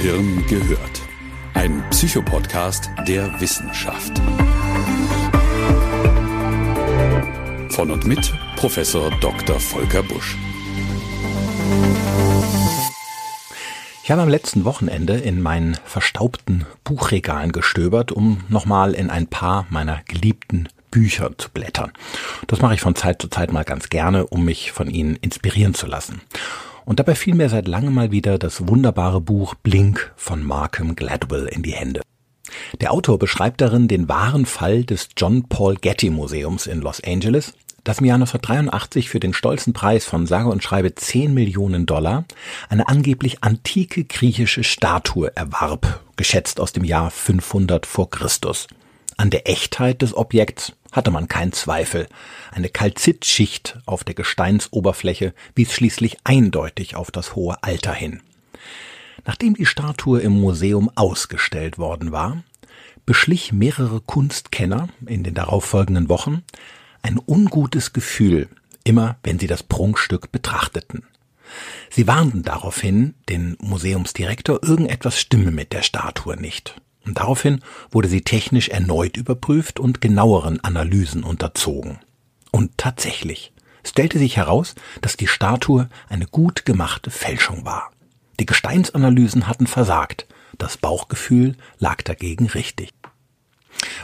Gehirn gehört. Ein Psychopodcast der Wissenschaft. Von und mit Professor Dr. Volker Busch. Ich habe am letzten Wochenende in meinen verstaubten Buchregalen gestöbert, um nochmal in ein paar meiner geliebten Bücher zu blättern. Das mache ich von Zeit zu Zeit mal ganz gerne, um mich von ihnen inspirieren zu lassen. Und dabei fiel mir seit langem mal wieder das wunderbare Buch Blink von Markham Gladwell in die Hände. Der Autor beschreibt darin den wahren Fall des John Paul Getty Museums in Los Angeles, das im Jahr 1983 für den stolzen Preis von sage und schreibe 10 Millionen Dollar eine angeblich antike griechische Statue erwarb, geschätzt aus dem Jahr 500 vor Christus. An der Echtheit des Objekts hatte man keinen Zweifel. Eine Kalzitschicht auf der Gesteinsoberfläche wies schließlich eindeutig auf das hohe Alter hin. Nachdem die Statue im Museum ausgestellt worden war, beschlich mehrere Kunstkenner in den darauffolgenden Wochen ein ungutes Gefühl, immer wenn sie das Prunkstück betrachteten. Sie warnten daraufhin den Museumsdirektor, irgendetwas stimme mit der Statue nicht. Und daraufhin wurde sie technisch erneut überprüft und genaueren Analysen unterzogen. Und tatsächlich stellte sich heraus, dass die Statue eine gut gemachte Fälschung war. Die Gesteinsanalysen hatten versagt, das Bauchgefühl lag dagegen richtig.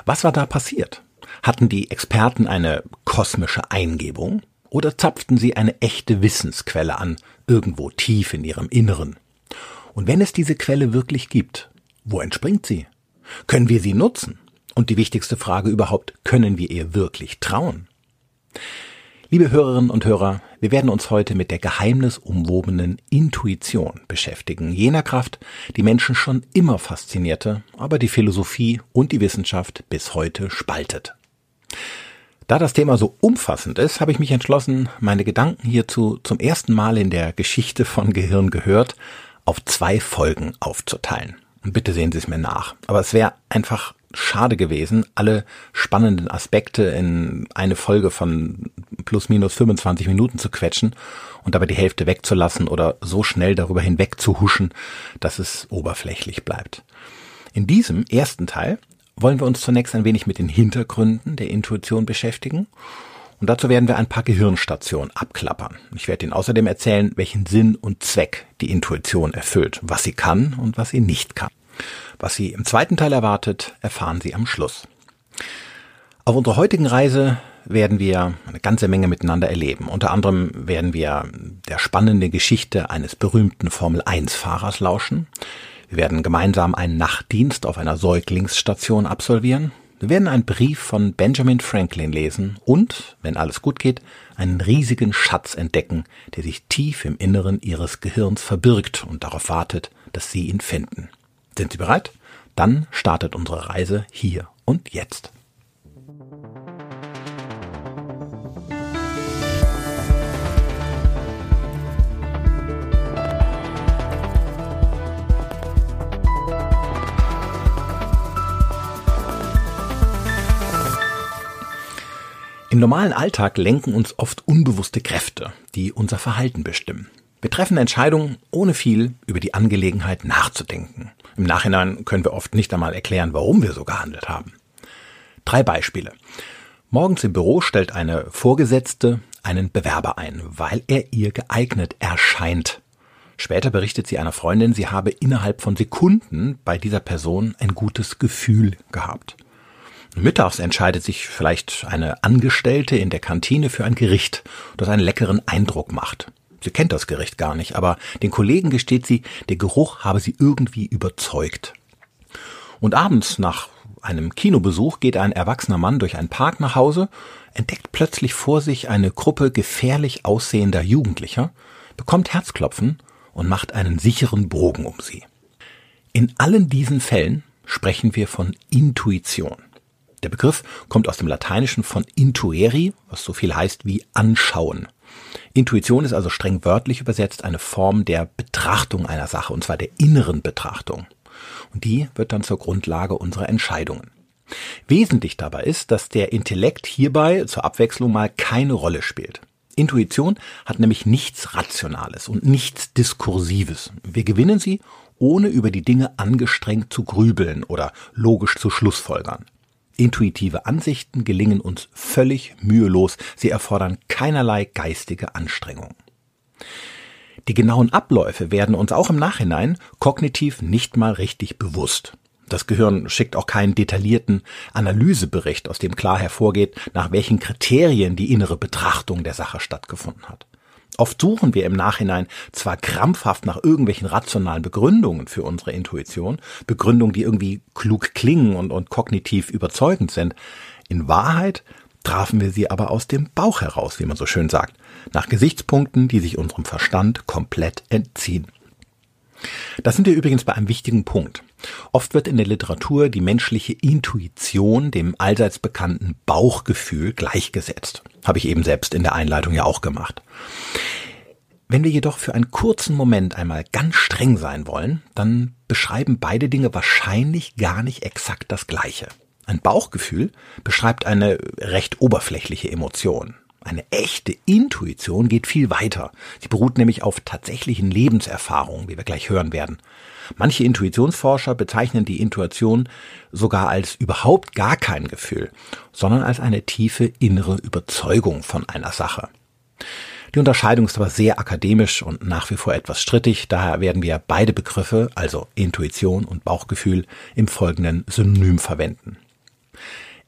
Was war da passiert? Hatten die Experten eine kosmische Eingebung oder zapften sie eine echte Wissensquelle an, irgendwo tief in ihrem Inneren? Und wenn es diese Quelle wirklich gibt, wo entspringt sie? Können wir sie nutzen? Und die wichtigste Frage überhaupt, können wir ihr wirklich trauen? Liebe Hörerinnen und Hörer, wir werden uns heute mit der geheimnisumwobenen Intuition beschäftigen, jener Kraft, die Menschen schon immer faszinierte, aber die Philosophie und die Wissenschaft bis heute spaltet. Da das Thema so umfassend ist, habe ich mich entschlossen, meine Gedanken hierzu zum ersten Mal in der Geschichte von Gehirn gehört auf zwei Folgen aufzuteilen. Und bitte sehen Sie es mir nach. Aber es wäre einfach schade gewesen, alle spannenden Aspekte in eine Folge von plus minus 25 Minuten zu quetschen und dabei die Hälfte wegzulassen oder so schnell darüber hinweg zu huschen, dass es oberflächlich bleibt. In diesem ersten Teil wollen wir uns zunächst ein wenig mit den Hintergründen der Intuition beschäftigen und dazu werden wir ein paar Gehirnstationen abklappern. Ich werde Ihnen außerdem erzählen, welchen Sinn und Zweck die Intuition erfüllt, was sie kann und was sie nicht kann. Was Sie im zweiten Teil erwartet, erfahren Sie am Schluss. Auf unserer heutigen Reise werden wir eine ganze Menge miteinander erleben. Unter anderem werden wir der spannenden Geschichte eines berühmten Formel-1-Fahrers lauschen. Wir werden gemeinsam einen Nachtdienst auf einer Säuglingsstation absolvieren. Wir werden einen Brief von Benjamin Franklin lesen und, wenn alles gut geht, einen riesigen Schatz entdecken, der sich tief im Inneren Ihres Gehirns verbirgt und darauf wartet, dass Sie ihn finden. Sind Sie bereit? Dann startet unsere Reise hier und jetzt. Im normalen Alltag lenken uns oft unbewusste Kräfte, die unser Verhalten bestimmen. Wir treffen Entscheidungen, ohne viel über die Angelegenheit nachzudenken. Im Nachhinein können wir oft nicht einmal erklären, warum wir so gehandelt haben. Drei Beispiele. Morgens im Büro stellt eine Vorgesetzte einen Bewerber ein, weil er ihr geeignet erscheint. Später berichtet sie einer Freundin, sie habe innerhalb von Sekunden bei dieser Person ein gutes Gefühl gehabt. Mittags entscheidet sich vielleicht eine Angestellte in der Kantine für ein Gericht, das einen leckeren Eindruck macht. Sie kennt das Gericht gar nicht, aber den Kollegen gesteht sie, der Geruch habe sie irgendwie überzeugt. Und abends nach einem Kinobesuch geht ein erwachsener Mann durch einen Park nach Hause, entdeckt plötzlich vor sich eine Gruppe gefährlich aussehender Jugendlicher, bekommt Herzklopfen und macht einen sicheren Bogen um sie. In allen diesen Fällen sprechen wir von Intuition. Der Begriff kommt aus dem Lateinischen von intueri, was so viel heißt wie anschauen. Intuition ist also streng wörtlich übersetzt eine Form der Betrachtung einer Sache, und zwar der inneren Betrachtung. Und die wird dann zur Grundlage unserer Entscheidungen. Wesentlich dabei ist, dass der Intellekt hierbei zur Abwechslung mal keine Rolle spielt. Intuition hat nämlich nichts Rationales und nichts Diskursives. Wir gewinnen sie ohne über die Dinge angestrengt zu grübeln oder logisch zu schlussfolgern. Intuitive Ansichten gelingen uns völlig mühelos, sie erfordern keinerlei geistige Anstrengung. Die genauen Abläufe werden uns auch im Nachhinein kognitiv nicht mal richtig bewusst. Das Gehirn schickt auch keinen detaillierten Analysebericht, aus dem klar hervorgeht, nach welchen Kriterien die innere Betrachtung der Sache stattgefunden hat. Oft suchen wir im Nachhinein zwar krampfhaft nach irgendwelchen rationalen Begründungen für unsere Intuition, Begründungen, die irgendwie klug klingen und, und kognitiv überzeugend sind. In Wahrheit trafen wir sie aber aus dem Bauch heraus, wie man so schön sagt, nach Gesichtspunkten, die sich unserem Verstand komplett entziehen. Das sind wir übrigens bei einem wichtigen Punkt. Oft wird in der Literatur die menschliche Intuition dem allseits bekannten Bauchgefühl gleichgesetzt. Habe ich eben selbst in der Einleitung ja auch gemacht. Wenn wir jedoch für einen kurzen Moment einmal ganz streng sein wollen, dann beschreiben beide Dinge wahrscheinlich gar nicht exakt das Gleiche. Ein Bauchgefühl beschreibt eine recht oberflächliche Emotion. Eine echte Intuition geht viel weiter. Sie beruht nämlich auf tatsächlichen Lebenserfahrungen, wie wir gleich hören werden. Manche Intuitionsforscher bezeichnen die Intuition sogar als überhaupt gar kein Gefühl, sondern als eine tiefe innere Überzeugung von einer Sache. Die Unterscheidung ist aber sehr akademisch und nach wie vor etwas strittig, daher werden wir beide Begriffe, also Intuition und Bauchgefühl, im Folgenden synonym verwenden.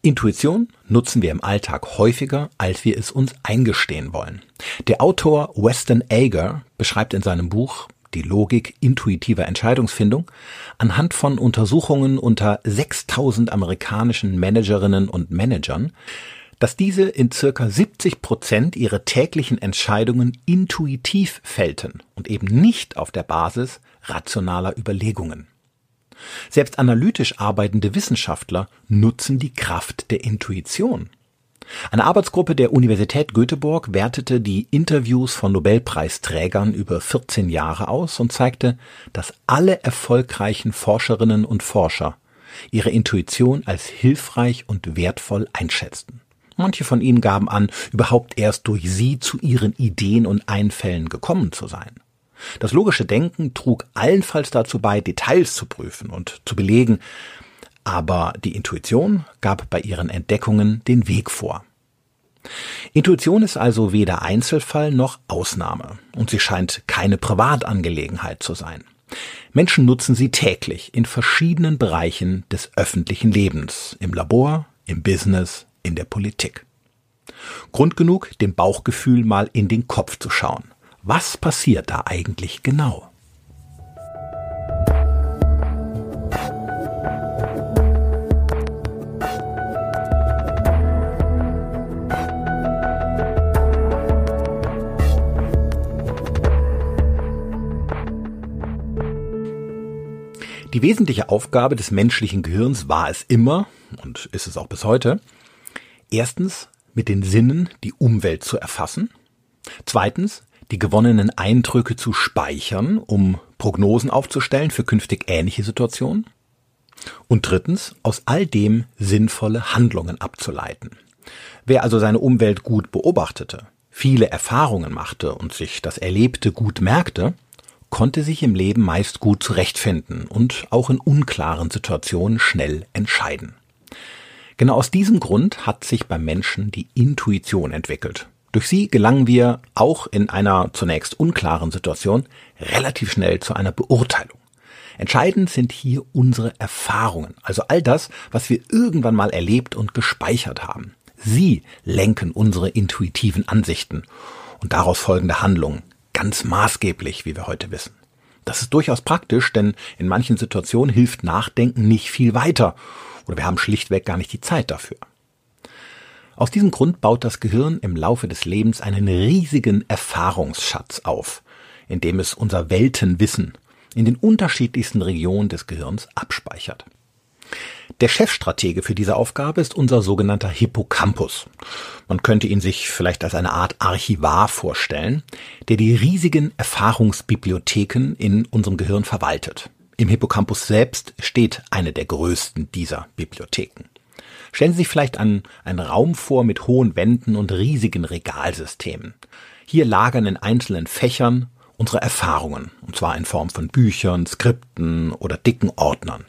Intuition nutzen wir im Alltag häufiger, als wir es uns eingestehen wollen. Der Autor Weston Ager beschreibt in seinem Buch Die Logik intuitiver Entscheidungsfindung anhand von Untersuchungen unter 6000 amerikanischen Managerinnen und Managern, dass diese in circa 70 Prozent ihre täglichen Entscheidungen intuitiv fällten und eben nicht auf der Basis rationaler Überlegungen. Selbst analytisch arbeitende Wissenschaftler nutzen die Kraft der Intuition. Eine Arbeitsgruppe der Universität Göteborg wertete die Interviews von Nobelpreisträgern über 14 Jahre aus und zeigte, dass alle erfolgreichen Forscherinnen und Forscher ihre Intuition als hilfreich und wertvoll einschätzten. Manche von ihnen gaben an, überhaupt erst durch sie zu ihren Ideen und Einfällen gekommen zu sein. Das logische Denken trug allenfalls dazu bei, Details zu prüfen und zu belegen, aber die Intuition gab bei ihren Entdeckungen den Weg vor. Intuition ist also weder Einzelfall noch Ausnahme und sie scheint keine Privatangelegenheit zu sein. Menschen nutzen sie täglich in verschiedenen Bereichen des öffentlichen Lebens, im Labor, im Business, in der Politik. Grund genug, dem Bauchgefühl mal in den Kopf zu schauen. Was passiert da eigentlich genau? Die wesentliche Aufgabe des menschlichen Gehirns war es immer, und ist es auch bis heute, erstens mit den Sinnen die Umwelt zu erfassen, zweitens die gewonnenen Eindrücke zu speichern, um Prognosen aufzustellen für künftig ähnliche Situationen. Und drittens, aus all dem sinnvolle Handlungen abzuleiten. Wer also seine Umwelt gut beobachtete, viele Erfahrungen machte und sich das Erlebte gut merkte, konnte sich im Leben meist gut zurechtfinden und auch in unklaren Situationen schnell entscheiden. Genau aus diesem Grund hat sich beim Menschen die Intuition entwickelt. Durch sie gelangen wir auch in einer zunächst unklaren Situation relativ schnell zu einer Beurteilung. Entscheidend sind hier unsere Erfahrungen, also all das, was wir irgendwann mal erlebt und gespeichert haben. Sie lenken unsere intuitiven Ansichten und daraus folgende Handlungen, ganz maßgeblich, wie wir heute wissen. Das ist durchaus praktisch, denn in manchen Situationen hilft Nachdenken nicht viel weiter oder wir haben schlichtweg gar nicht die Zeit dafür. Aus diesem Grund baut das Gehirn im Laufe des Lebens einen riesigen Erfahrungsschatz auf, in dem es unser Weltenwissen in den unterschiedlichsten Regionen des Gehirns abspeichert. Der Chefstratege für diese Aufgabe ist unser sogenannter Hippocampus. Man könnte ihn sich vielleicht als eine Art Archivar vorstellen, der die riesigen Erfahrungsbibliotheken in unserem Gehirn verwaltet. Im Hippocampus selbst steht eine der größten dieser Bibliotheken. Stellen Sie sich vielleicht an einen Raum vor mit hohen Wänden und riesigen Regalsystemen. Hier lagern in einzelnen Fächern unsere Erfahrungen, und zwar in Form von Büchern, Skripten oder dicken Ordnern.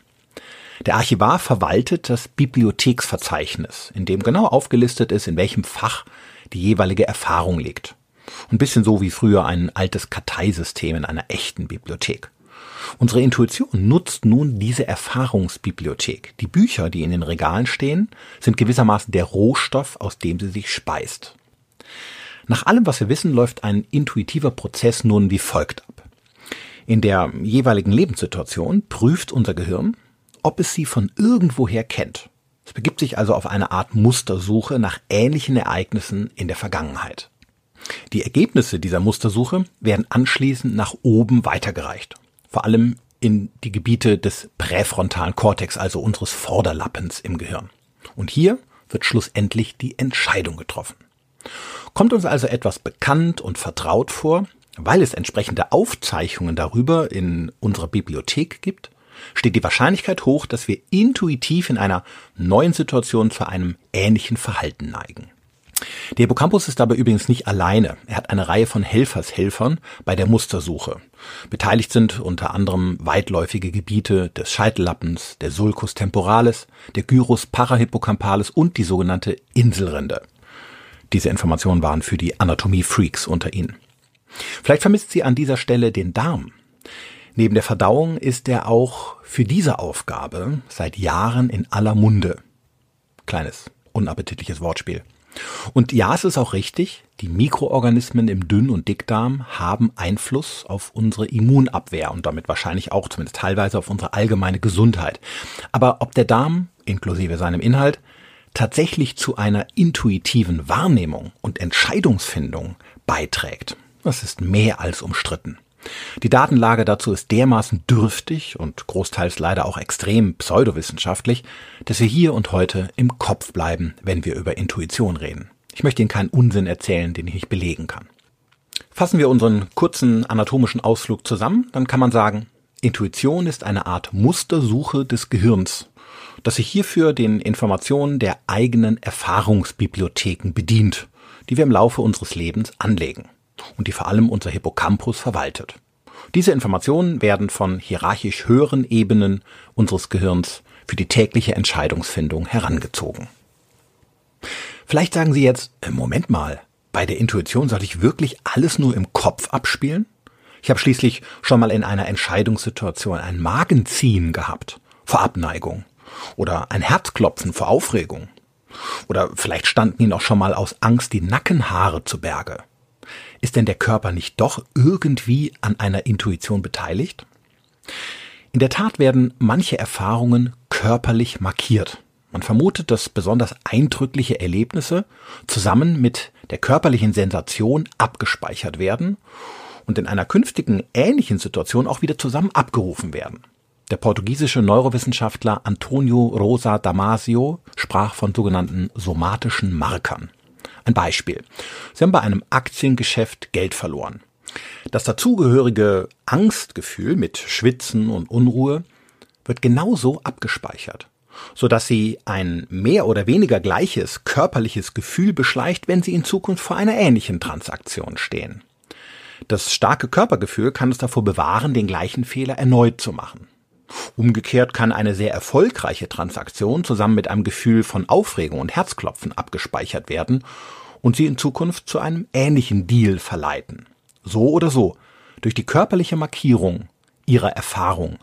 Der Archivar verwaltet das Bibliotheksverzeichnis, in dem genau aufgelistet ist, in welchem Fach die jeweilige Erfahrung liegt. Ein bisschen so wie früher ein altes Karteisystem in einer echten Bibliothek. Unsere Intuition nutzt nun diese Erfahrungsbibliothek. Die Bücher, die in den Regalen stehen, sind gewissermaßen der Rohstoff, aus dem sie sich speist. Nach allem, was wir wissen, läuft ein intuitiver Prozess nun wie folgt ab. In der jeweiligen Lebenssituation prüft unser Gehirn, ob es sie von irgendwoher kennt. Es begibt sich also auf eine Art Mustersuche nach ähnlichen Ereignissen in der Vergangenheit. Die Ergebnisse dieser Mustersuche werden anschließend nach oben weitergereicht, vor allem in die Gebiete des präfrontalen Kortex, also unseres Vorderlappens im Gehirn. Und hier wird schlussendlich die Entscheidung getroffen. Kommt uns also etwas bekannt und vertraut vor, weil es entsprechende Aufzeichnungen darüber in unserer Bibliothek gibt, steht die Wahrscheinlichkeit hoch, dass wir intuitiv in einer neuen Situation zu einem ähnlichen Verhalten neigen. Der Hippocampus ist dabei übrigens nicht alleine. Er hat eine Reihe von Helfershelfern bei der Mustersuche. Beteiligt sind unter anderem weitläufige Gebiete des Scheitellappens, der Sulcus temporalis, der Gyrus parahippocampalis und die sogenannte Inselrinde. Diese Informationen waren für die Anatomie-Freaks unter Ihnen. Vielleicht vermisst sie an dieser Stelle den Darm. Neben der Verdauung ist er auch für diese Aufgabe seit Jahren in aller Munde. Kleines, unappetitliches Wortspiel. Und ja, es ist auch richtig, die Mikroorganismen im Dünn- und Dickdarm haben Einfluss auf unsere Immunabwehr und damit wahrscheinlich auch zumindest teilweise auf unsere allgemeine Gesundheit. Aber ob der Darm, inklusive seinem Inhalt, tatsächlich zu einer intuitiven Wahrnehmung und Entscheidungsfindung beiträgt, das ist mehr als umstritten. Die Datenlage dazu ist dermaßen dürftig und großteils leider auch extrem pseudowissenschaftlich, dass wir hier und heute im Kopf bleiben, wenn wir über Intuition reden. Ich möchte Ihnen keinen Unsinn erzählen, den ich nicht belegen kann. Fassen wir unseren kurzen anatomischen Ausflug zusammen, dann kann man sagen, Intuition ist eine Art Mustersuche des Gehirns, das sich hierfür den Informationen der eigenen Erfahrungsbibliotheken bedient, die wir im Laufe unseres Lebens anlegen und die vor allem unser Hippocampus verwaltet. Diese Informationen werden von hierarchisch höheren Ebenen unseres Gehirns für die tägliche Entscheidungsfindung herangezogen. Vielleicht sagen Sie jetzt, äh, Moment mal, bei der Intuition soll ich wirklich alles nur im Kopf abspielen? Ich habe schließlich schon mal in einer Entscheidungssituation ein Magenziehen gehabt, vor Abneigung oder ein Herzklopfen vor Aufregung. Oder vielleicht standen Ihnen auch schon mal aus Angst die Nackenhaare zu Berge. Ist denn der Körper nicht doch irgendwie an einer Intuition beteiligt? In der Tat werden manche Erfahrungen körperlich markiert. Man vermutet, dass besonders eindrückliche Erlebnisse zusammen mit der körperlichen Sensation abgespeichert werden und in einer künftigen ähnlichen Situation auch wieder zusammen abgerufen werden. Der portugiesische Neurowissenschaftler Antonio Rosa Damasio sprach von sogenannten somatischen Markern. Ein Beispiel. Sie haben bei einem Aktiengeschäft Geld verloren. Das dazugehörige Angstgefühl mit Schwitzen und Unruhe wird genauso abgespeichert, so dass Sie ein mehr oder weniger gleiches körperliches Gefühl beschleicht, wenn Sie in Zukunft vor einer ähnlichen Transaktion stehen. Das starke Körpergefühl kann es davor bewahren, den gleichen Fehler erneut zu machen. Umgekehrt kann eine sehr erfolgreiche Transaktion zusammen mit einem Gefühl von Aufregung und Herzklopfen abgespeichert werden und sie in Zukunft zu einem ähnlichen Deal verleiten. So oder so, durch die körperliche Markierung ihrer Erfahrung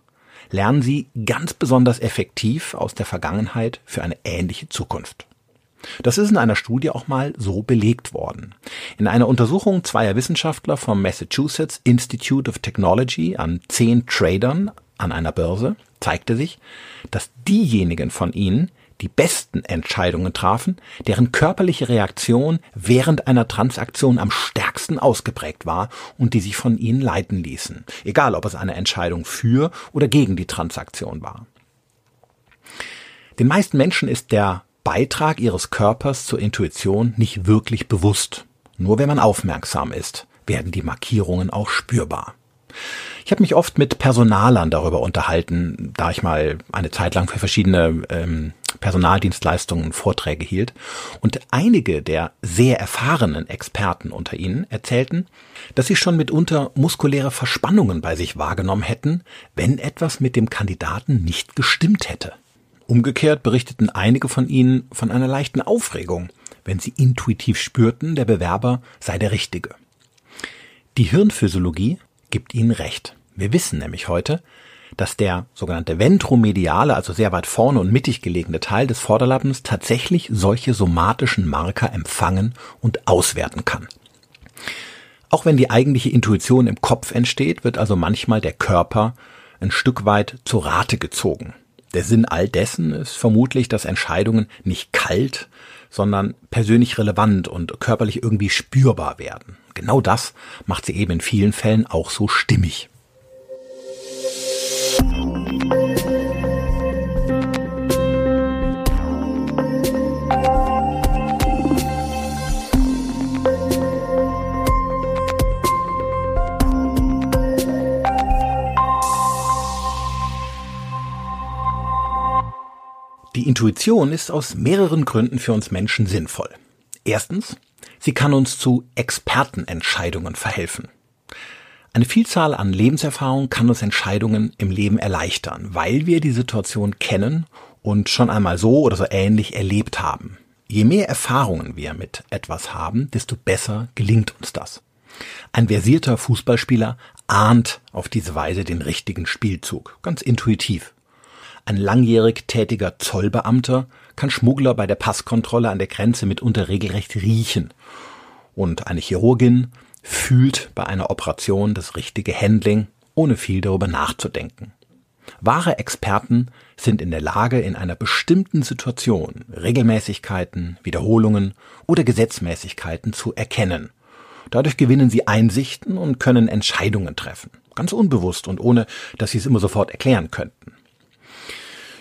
lernen sie ganz besonders effektiv aus der Vergangenheit für eine ähnliche Zukunft. Das ist in einer Studie auch mal so belegt worden. In einer Untersuchung zweier Wissenschaftler vom Massachusetts Institute of Technology an zehn Tradern an einer Börse zeigte sich, dass diejenigen von ihnen, die besten Entscheidungen trafen, deren körperliche Reaktion während einer Transaktion am stärksten ausgeprägt war und die sich von ihnen leiten ließen, egal ob es eine Entscheidung für oder gegen die Transaktion war. Den meisten Menschen ist der Beitrag ihres Körpers zur Intuition nicht wirklich bewusst. Nur wenn man aufmerksam ist, werden die Markierungen auch spürbar. Ich habe mich oft mit Personalern darüber unterhalten, da ich mal eine Zeit lang für verschiedene ähm, Personaldienstleistungen Vorträge hielt. Und einige der sehr erfahrenen Experten unter ihnen erzählten, dass sie schon mitunter muskuläre Verspannungen bei sich wahrgenommen hätten, wenn etwas mit dem Kandidaten nicht gestimmt hätte. Umgekehrt berichteten einige von ihnen von einer leichten Aufregung, wenn sie intuitiv spürten, der Bewerber sei der Richtige. Die Hirnphysiologie gibt ihnen recht. Wir wissen nämlich heute, dass der sogenannte ventromediale, also sehr weit vorne und mittig gelegene Teil des Vorderlappens tatsächlich solche somatischen Marker empfangen und auswerten kann. Auch wenn die eigentliche Intuition im Kopf entsteht, wird also manchmal der Körper ein Stück weit zur Rate gezogen. Der Sinn all dessen ist vermutlich, dass Entscheidungen nicht kalt, sondern persönlich relevant und körperlich irgendwie spürbar werden. Genau das macht sie eben in vielen Fällen auch so stimmig. Die Intuition ist aus mehreren Gründen für uns Menschen sinnvoll. Erstens, sie kann uns zu Expertenentscheidungen verhelfen. Eine Vielzahl an Lebenserfahrung kann uns Entscheidungen im Leben erleichtern, weil wir die Situation kennen und schon einmal so oder so ähnlich erlebt haben. Je mehr Erfahrungen wir mit etwas haben, desto besser gelingt uns das. Ein versierter Fußballspieler ahnt auf diese Weise den richtigen Spielzug, ganz intuitiv. Ein langjährig tätiger Zollbeamter kann Schmuggler bei der Passkontrolle an der Grenze mitunter regelrecht riechen. Und eine Chirurgin fühlt bei einer Operation das richtige Handling, ohne viel darüber nachzudenken. Wahre Experten sind in der Lage, in einer bestimmten Situation Regelmäßigkeiten, Wiederholungen oder Gesetzmäßigkeiten zu erkennen. Dadurch gewinnen sie Einsichten und können Entscheidungen treffen. Ganz unbewusst und ohne, dass sie es immer sofort erklären könnten.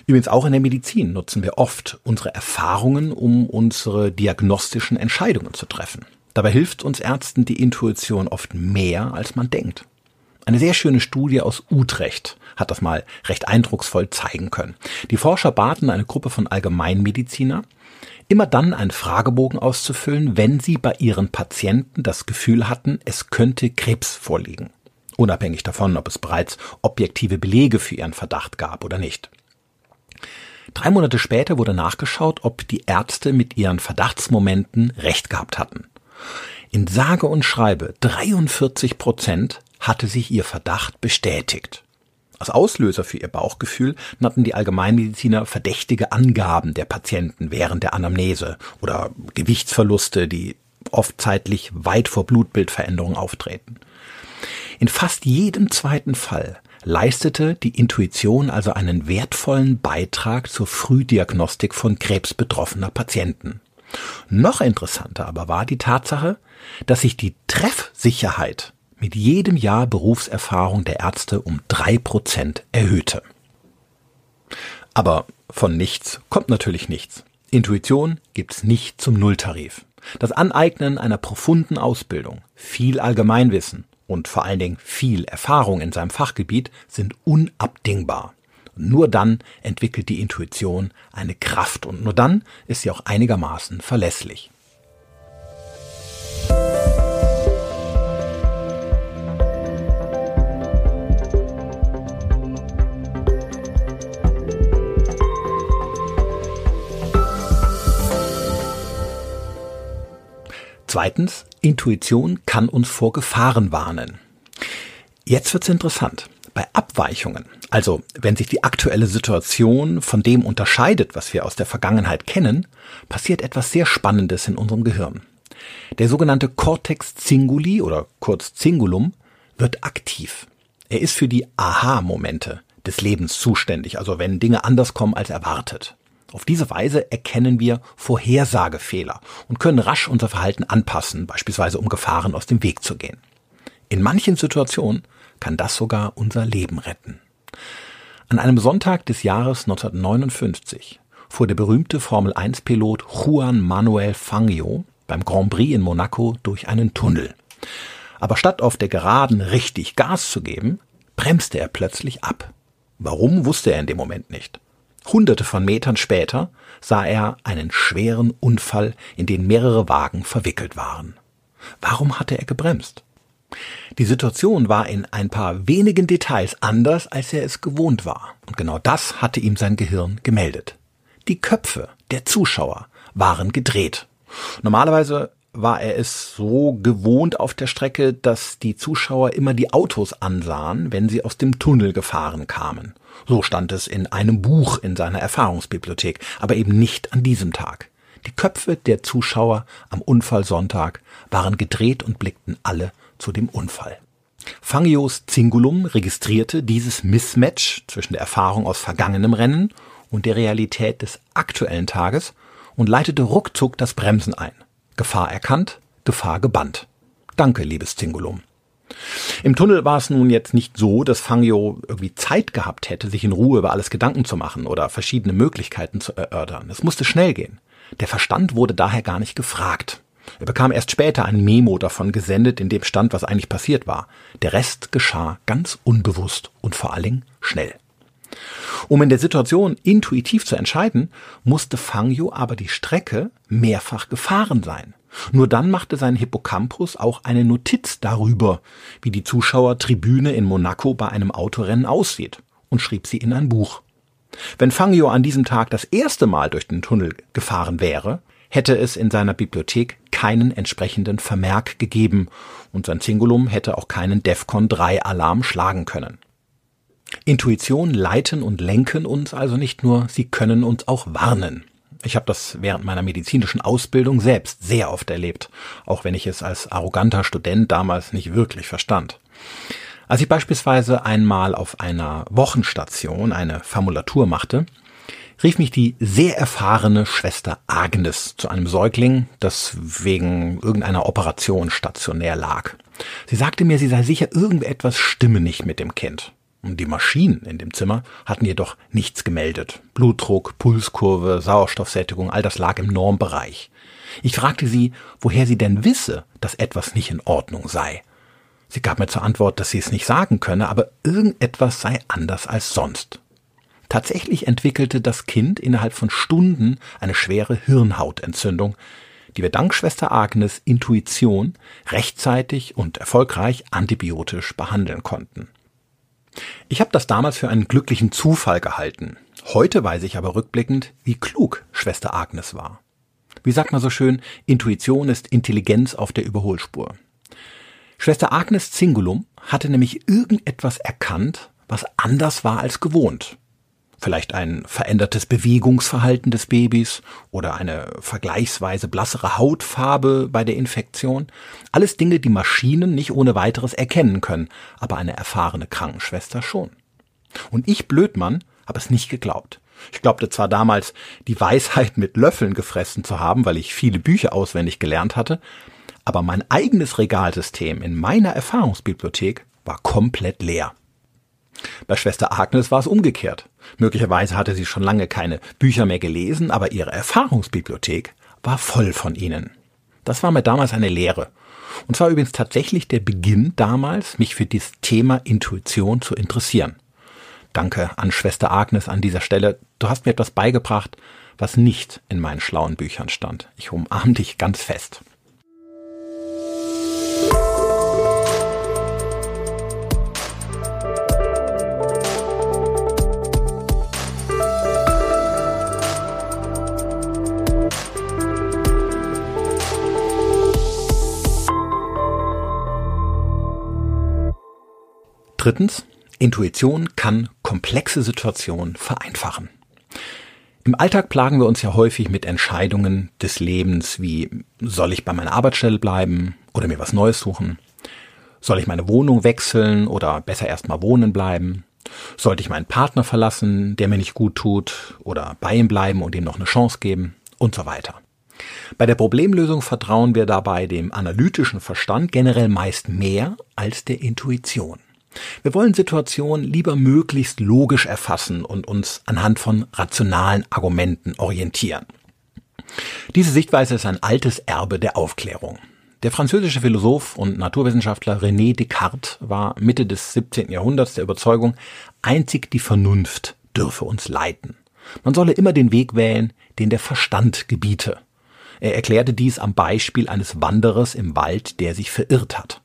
Übrigens auch in der Medizin nutzen wir oft unsere Erfahrungen, um unsere diagnostischen Entscheidungen zu treffen. Dabei hilft uns Ärzten die Intuition oft mehr, als man denkt. Eine sehr schöne Studie aus Utrecht hat das mal recht eindrucksvoll zeigen können. Die Forscher baten eine Gruppe von Allgemeinmediziner, immer dann einen Fragebogen auszufüllen, wenn sie bei ihren Patienten das Gefühl hatten, es könnte Krebs vorliegen. Unabhängig davon, ob es bereits objektive Belege für ihren Verdacht gab oder nicht. Drei Monate später wurde nachgeschaut, ob die Ärzte mit ihren Verdachtsmomenten recht gehabt hatten. In sage und schreibe 43 Prozent hatte sich ihr Verdacht bestätigt. Als Auslöser für ihr Bauchgefühl nannten die Allgemeinmediziner verdächtige Angaben der Patienten während der Anamnese oder Gewichtsverluste, die oft zeitlich weit vor Blutbildveränderungen auftreten. In fast jedem zweiten Fall leistete die Intuition also einen wertvollen Beitrag zur Frühdiagnostik von krebsbetroffener Patienten. Noch interessanter aber war die Tatsache, dass sich die Treffsicherheit mit jedem Jahr Berufserfahrung der Ärzte um drei Prozent erhöhte. Aber von nichts kommt natürlich nichts. Intuition gibt's nicht zum Nulltarif. Das Aneignen einer profunden Ausbildung, viel Allgemeinwissen und vor allen Dingen viel Erfahrung in seinem Fachgebiet sind unabdingbar. Nur dann entwickelt die Intuition eine Kraft und nur dann ist sie auch einigermaßen verlässlich. Zweitens, Intuition kann uns vor Gefahren warnen. Jetzt wird's interessant. Bei Abweichungen, also wenn sich die aktuelle Situation von dem unterscheidet, was wir aus der Vergangenheit kennen, passiert etwas sehr Spannendes in unserem Gehirn. Der sogenannte Cortex cinguli oder kurz Cingulum wird aktiv. Er ist für die Aha-Momente des Lebens zuständig, also wenn Dinge anders kommen als erwartet. Auf diese Weise erkennen wir Vorhersagefehler und können rasch unser Verhalten anpassen, beispielsweise um Gefahren aus dem Weg zu gehen. In manchen Situationen kann das sogar unser Leben retten. An einem Sonntag des Jahres 1959 fuhr der berühmte Formel-1-Pilot Juan Manuel Fangio beim Grand Prix in Monaco durch einen Tunnel. Aber statt auf der Geraden richtig Gas zu geben, bremste er plötzlich ab. Warum wusste er in dem Moment nicht. Hunderte von Metern später sah er einen schweren Unfall, in den mehrere Wagen verwickelt waren. Warum hatte er gebremst? Die Situation war in ein paar wenigen Details anders, als er es gewohnt war. Und genau das hatte ihm sein Gehirn gemeldet. Die Köpfe der Zuschauer waren gedreht. Normalerweise war er es so gewohnt auf der Strecke, dass die Zuschauer immer die Autos ansahen, wenn sie aus dem Tunnel gefahren kamen. So stand es in einem Buch in seiner Erfahrungsbibliothek, aber eben nicht an diesem Tag. Die Köpfe der Zuschauer am Unfallsonntag waren gedreht und blickten alle zu dem Unfall. Fangios Zingulum registrierte dieses Mismatch zwischen der Erfahrung aus vergangenem Rennen und der Realität des aktuellen Tages und leitete ruckzuck das Bremsen ein. Gefahr erkannt, Gefahr gebannt. Danke, liebes Zingulum. Im Tunnel war es nun jetzt nicht so, dass Fangio irgendwie Zeit gehabt hätte, sich in Ruhe über alles Gedanken zu machen oder verschiedene Möglichkeiten zu erörtern. Es musste schnell gehen. Der Verstand wurde daher gar nicht gefragt. Er bekam erst später ein Memo davon gesendet, in dem stand, was eigentlich passiert war. Der Rest geschah ganz unbewusst und vor allen Dingen schnell. Um in der Situation intuitiv zu entscheiden, musste Fangio aber die Strecke mehrfach gefahren sein. Nur dann machte sein Hippocampus auch eine Notiz darüber, wie die Zuschauertribüne in Monaco bei einem Autorennen aussieht und schrieb sie in ein Buch. Wenn Fangio an diesem Tag das erste Mal durch den Tunnel gefahren wäre, hätte es in seiner Bibliothek keinen entsprechenden Vermerk gegeben und sein Zingulum hätte auch keinen DEFCON 3 Alarm schlagen können. Intuition leiten und lenken uns also nicht nur, sie können uns auch warnen. Ich habe das während meiner medizinischen Ausbildung selbst sehr oft erlebt, auch wenn ich es als arroganter Student damals nicht wirklich verstand. Als ich beispielsweise einmal auf einer Wochenstation eine Formulatur machte, rief mich die sehr erfahrene Schwester Agnes zu einem Säugling, das wegen irgendeiner Operation stationär lag. Sie sagte mir, sie sei sicher, irgendetwas stimme nicht mit dem Kind. Die Maschinen in dem Zimmer hatten jedoch nichts gemeldet. Blutdruck, Pulskurve, Sauerstoffsättigung, all das lag im Normbereich. Ich fragte sie, woher sie denn wisse, dass etwas nicht in Ordnung sei. Sie gab mir zur Antwort, dass sie es nicht sagen könne, aber irgendetwas sei anders als sonst. Tatsächlich entwickelte das Kind innerhalb von Stunden eine schwere Hirnhautentzündung, die wir dank Schwester Agnes Intuition rechtzeitig und erfolgreich antibiotisch behandeln konnten. Ich habe das damals für einen glücklichen Zufall gehalten. Heute weiß ich aber rückblickend, wie klug Schwester Agnes war. Wie sagt man so schön, Intuition ist Intelligenz auf der Überholspur. Schwester Agnes Zingulum hatte nämlich irgendetwas erkannt, was anders war als gewohnt vielleicht ein verändertes Bewegungsverhalten des Babys oder eine vergleichsweise blassere Hautfarbe bei der Infektion. Alles Dinge, die Maschinen nicht ohne weiteres erkennen können, aber eine erfahrene Krankenschwester schon. Und ich, Blödmann, habe es nicht geglaubt. Ich glaubte zwar damals, die Weisheit mit Löffeln gefressen zu haben, weil ich viele Bücher auswendig gelernt hatte, aber mein eigenes Regalsystem in meiner Erfahrungsbibliothek war komplett leer. Bei Schwester Agnes war es umgekehrt. Möglicherweise hatte sie schon lange keine Bücher mehr gelesen, aber ihre Erfahrungsbibliothek war voll von ihnen. Das war mir damals eine Lehre. Und zwar übrigens tatsächlich der Beginn damals, mich für dieses Thema Intuition zu interessieren. Danke an Schwester Agnes an dieser Stelle. Du hast mir etwas beigebracht, was nicht in meinen schlauen Büchern stand. Ich umarme dich ganz fest. Drittens, Intuition kann komplexe Situationen vereinfachen. Im Alltag plagen wir uns ja häufig mit Entscheidungen des Lebens wie soll ich bei meiner Arbeitsstelle bleiben oder mir was Neues suchen? Soll ich meine Wohnung wechseln oder besser erstmal wohnen bleiben? Sollte ich meinen Partner verlassen, der mir nicht gut tut oder bei ihm bleiben und ihm noch eine Chance geben und so weiter. Bei der Problemlösung vertrauen wir dabei dem analytischen Verstand generell meist mehr als der Intuition. Wir wollen Situationen lieber möglichst logisch erfassen und uns anhand von rationalen Argumenten orientieren. Diese Sichtweise ist ein altes Erbe der Aufklärung. Der französische Philosoph und Naturwissenschaftler René Descartes war Mitte des 17. Jahrhunderts der Überzeugung, einzig die Vernunft dürfe uns leiten. Man solle immer den Weg wählen, den der Verstand gebiete. Er erklärte dies am Beispiel eines Wanderers im Wald, der sich verirrt hat.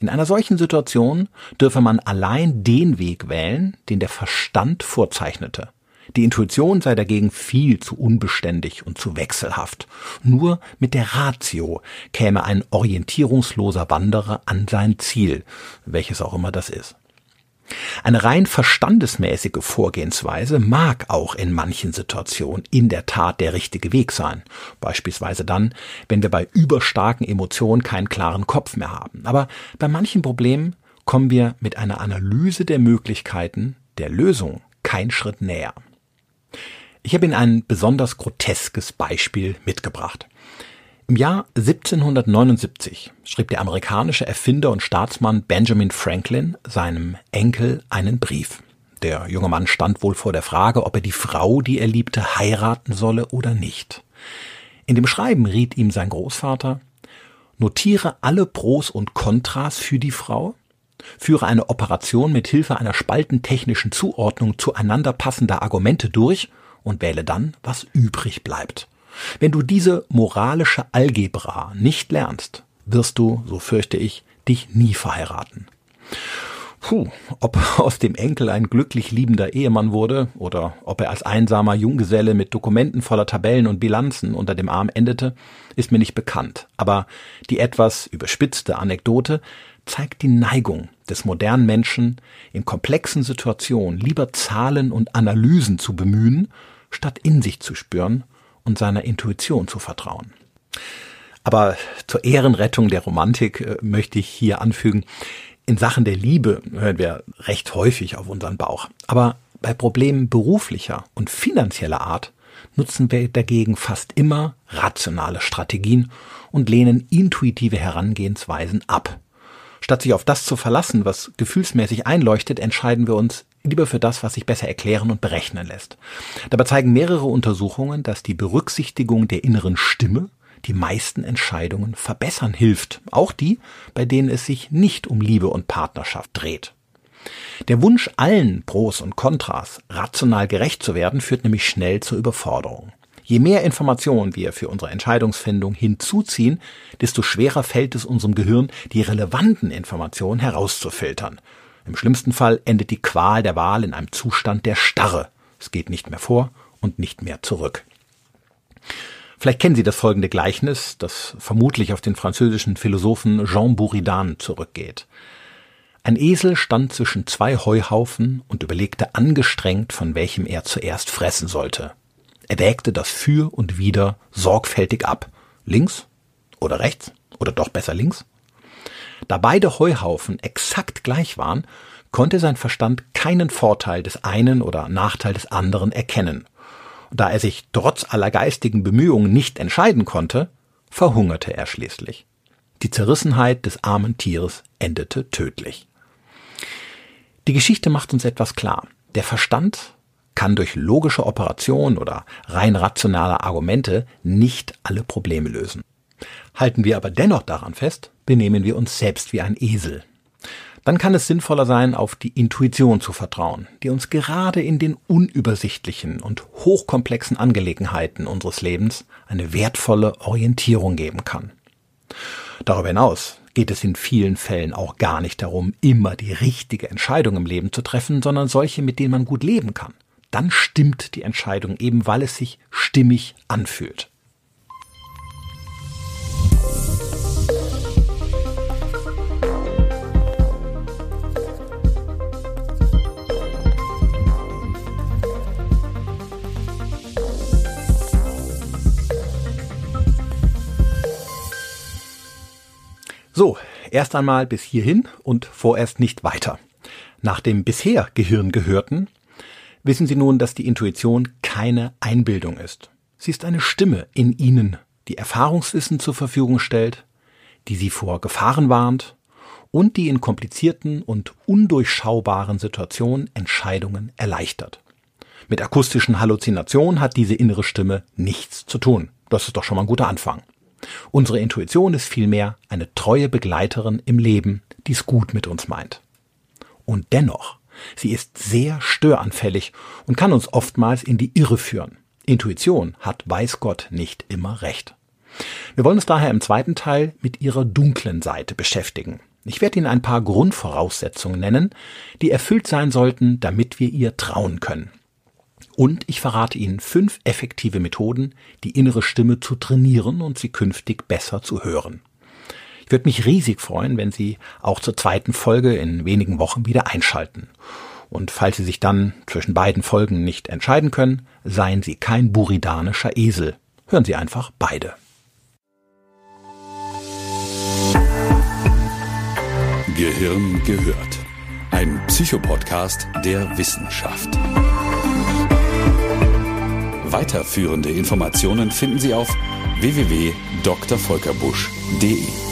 In einer solchen Situation dürfe man allein den Weg wählen, den der Verstand vorzeichnete. Die Intuition sei dagegen viel zu unbeständig und zu wechselhaft. Nur mit der Ratio käme ein orientierungsloser Wanderer an sein Ziel, welches auch immer das ist. Eine rein verstandesmäßige Vorgehensweise mag auch in manchen Situationen in der Tat der richtige Weg sein. Beispielsweise dann, wenn wir bei überstarken Emotionen keinen klaren Kopf mehr haben. Aber bei manchen Problemen kommen wir mit einer Analyse der Möglichkeiten der Lösung keinen Schritt näher. Ich habe Ihnen ein besonders groteskes Beispiel mitgebracht. Im Jahr 1779 schrieb der amerikanische Erfinder und Staatsmann Benjamin Franklin seinem Enkel einen Brief. Der junge Mann stand wohl vor der Frage, ob er die Frau, die er liebte, heiraten solle oder nicht. In dem Schreiben riet ihm sein Großvater, notiere alle Pros und Kontras für die Frau, führe eine Operation mit Hilfe einer spaltentechnischen Zuordnung zueinander passender Argumente durch und wähle dann, was übrig bleibt. Wenn du diese moralische Algebra nicht lernst, wirst du, so fürchte ich, dich nie verheiraten. Puh, ob aus dem Enkel ein glücklich liebender Ehemann wurde oder ob er als einsamer Junggeselle mit Dokumenten voller Tabellen und Bilanzen unter dem Arm endete, ist mir nicht bekannt. Aber die etwas überspitzte Anekdote zeigt die Neigung des modernen Menschen, in komplexen Situationen lieber Zahlen und Analysen zu bemühen, statt in sich zu spüren und seiner Intuition zu vertrauen. Aber zur Ehrenrettung der Romantik äh, möchte ich hier anfügen, in Sachen der Liebe hören wir recht häufig auf unseren Bauch. Aber bei Problemen beruflicher und finanzieller Art nutzen wir dagegen fast immer rationale Strategien und lehnen intuitive Herangehensweisen ab. Statt sich auf das zu verlassen, was gefühlsmäßig einleuchtet, entscheiden wir uns lieber für das, was sich besser erklären und berechnen lässt. Dabei zeigen mehrere Untersuchungen, dass die Berücksichtigung der inneren Stimme die meisten Entscheidungen verbessern hilft, auch die, bei denen es sich nicht um Liebe und Partnerschaft dreht. Der Wunsch, allen Pros und Kontras rational gerecht zu werden, führt nämlich schnell zur Überforderung. Je mehr Informationen wir für unsere Entscheidungsfindung hinzuziehen, desto schwerer fällt es unserem Gehirn, die relevanten Informationen herauszufiltern. Im schlimmsten Fall endet die Qual der Wahl in einem Zustand der Starre. Es geht nicht mehr vor und nicht mehr zurück. Vielleicht kennen Sie das folgende Gleichnis, das vermutlich auf den französischen Philosophen Jean Buridan zurückgeht. Ein Esel stand zwischen zwei Heuhaufen und überlegte angestrengt, von welchem er zuerst fressen sollte. Er wägte das Für und Wider sorgfältig ab. Links oder rechts oder doch besser links? Da beide Heuhaufen exakt gleich waren, konnte sein Verstand keinen Vorteil des einen oder Nachteil des anderen erkennen. Und da er sich trotz aller geistigen Bemühungen nicht entscheiden konnte, verhungerte er schließlich. Die Zerrissenheit des armen Tieres endete tödlich. Die Geschichte macht uns etwas klar. Der Verstand kann durch logische Operation oder rein rationale Argumente nicht alle Probleme lösen. Halten wir aber dennoch daran fest, benehmen wir uns selbst wie ein Esel. Dann kann es sinnvoller sein, auf die Intuition zu vertrauen, die uns gerade in den unübersichtlichen und hochkomplexen Angelegenheiten unseres Lebens eine wertvolle Orientierung geben kann. Darüber hinaus geht es in vielen Fällen auch gar nicht darum, immer die richtige Entscheidung im Leben zu treffen, sondern solche, mit denen man gut leben kann. Dann stimmt die Entscheidung eben, weil es sich stimmig anfühlt. So, erst einmal bis hierhin und vorerst nicht weiter. Nach dem bisher Gehirn gehörten, wissen Sie nun, dass die Intuition keine Einbildung ist. Sie ist eine Stimme in Ihnen, die Erfahrungswissen zur Verfügung stellt, die Sie vor Gefahren warnt und die in komplizierten und undurchschaubaren Situationen Entscheidungen erleichtert. Mit akustischen Halluzinationen hat diese innere Stimme nichts zu tun. Das ist doch schon mal ein guter Anfang. Unsere Intuition ist vielmehr eine treue Begleiterin im Leben, die es gut mit uns meint. Und dennoch Sie ist sehr störanfällig und kann uns oftmals in die Irre führen. Intuition hat weiß Gott nicht immer recht. Wir wollen uns daher im zweiten Teil mit ihrer dunklen Seite beschäftigen. Ich werde Ihnen ein paar Grundvoraussetzungen nennen, die erfüllt sein sollten, damit wir ihr trauen können. Und ich verrate Ihnen fünf effektive Methoden, die innere Stimme zu trainieren und sie künftig besser zu hören. Würde mich riesig freuen, wenn Sie auch zur zweiten Folge in wenigen Wochen wieder einschalten. Und falls Sie sich dann zwischen beiden Folgen nicht entscheiden können, seien Sie kein buridanischer Esel. Hören Sie einfach beide. Gehirn gehört. Ein Psychopodcast der Wissenschaft. Weiterführende Informationen finden Sie auf www.drvolkerbusch.de.